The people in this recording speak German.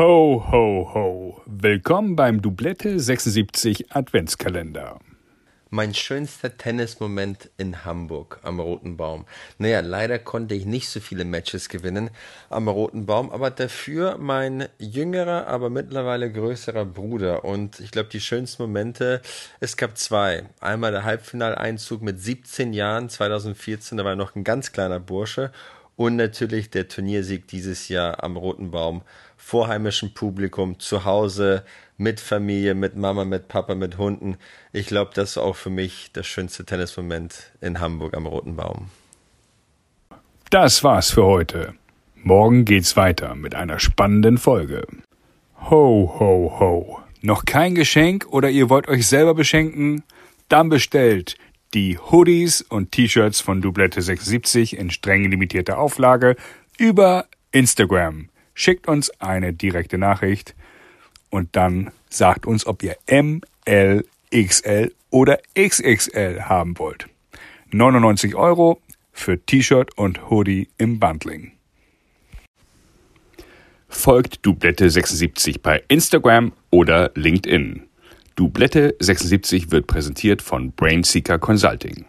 Ho, ho, ho. Willkommen beim Doublette 76 Adventskalender. Mein schönster Tennismoment in Hamburg am Roten Baum. Naja, leider konnte ich nicht so viele Matches gewinnen am Roten Baum, aber dafür mein jüngerer, aber mittlerweile größerer Bruder. Und ich glaube, die schönsten Momente, es gab zwei. Einmal der Halbfinaleinzug mit 17 Jahren, 2014, da war er noch ein ganz kleiner Bursche. Und natürlich der Turniersieg dieses Jahr am Roten Baum vor heimischem Publikum, zu Hause, mit Familie, mit Mama, mit Papa, mit Hunden. Ich glaube, das ist auch für mich das schönste Tennismoment in Hamburg am Roten Baum. Das war's für heute. Morgen geht's weiter mit einer spannenden Folge. Ho, ho, ho. Noch kein Geschenk oder ihr wollt euch selber beschenken? Dann bestellt die Hoodies und T-Shirts von Doublette 76 in streng limitierter Auflage über Instagram. Schickt uns eine direkte Nachricht und dann sagt uns, ob ihr M, L, XL oder XXL haben wollt. 99 Euro für T-Shirt und Hoodie im Bundling. Folgt Doublette 76 bei Instagram oder LinkedIn. Doublette 76 wird präsentiert von Brainseeker Consulting.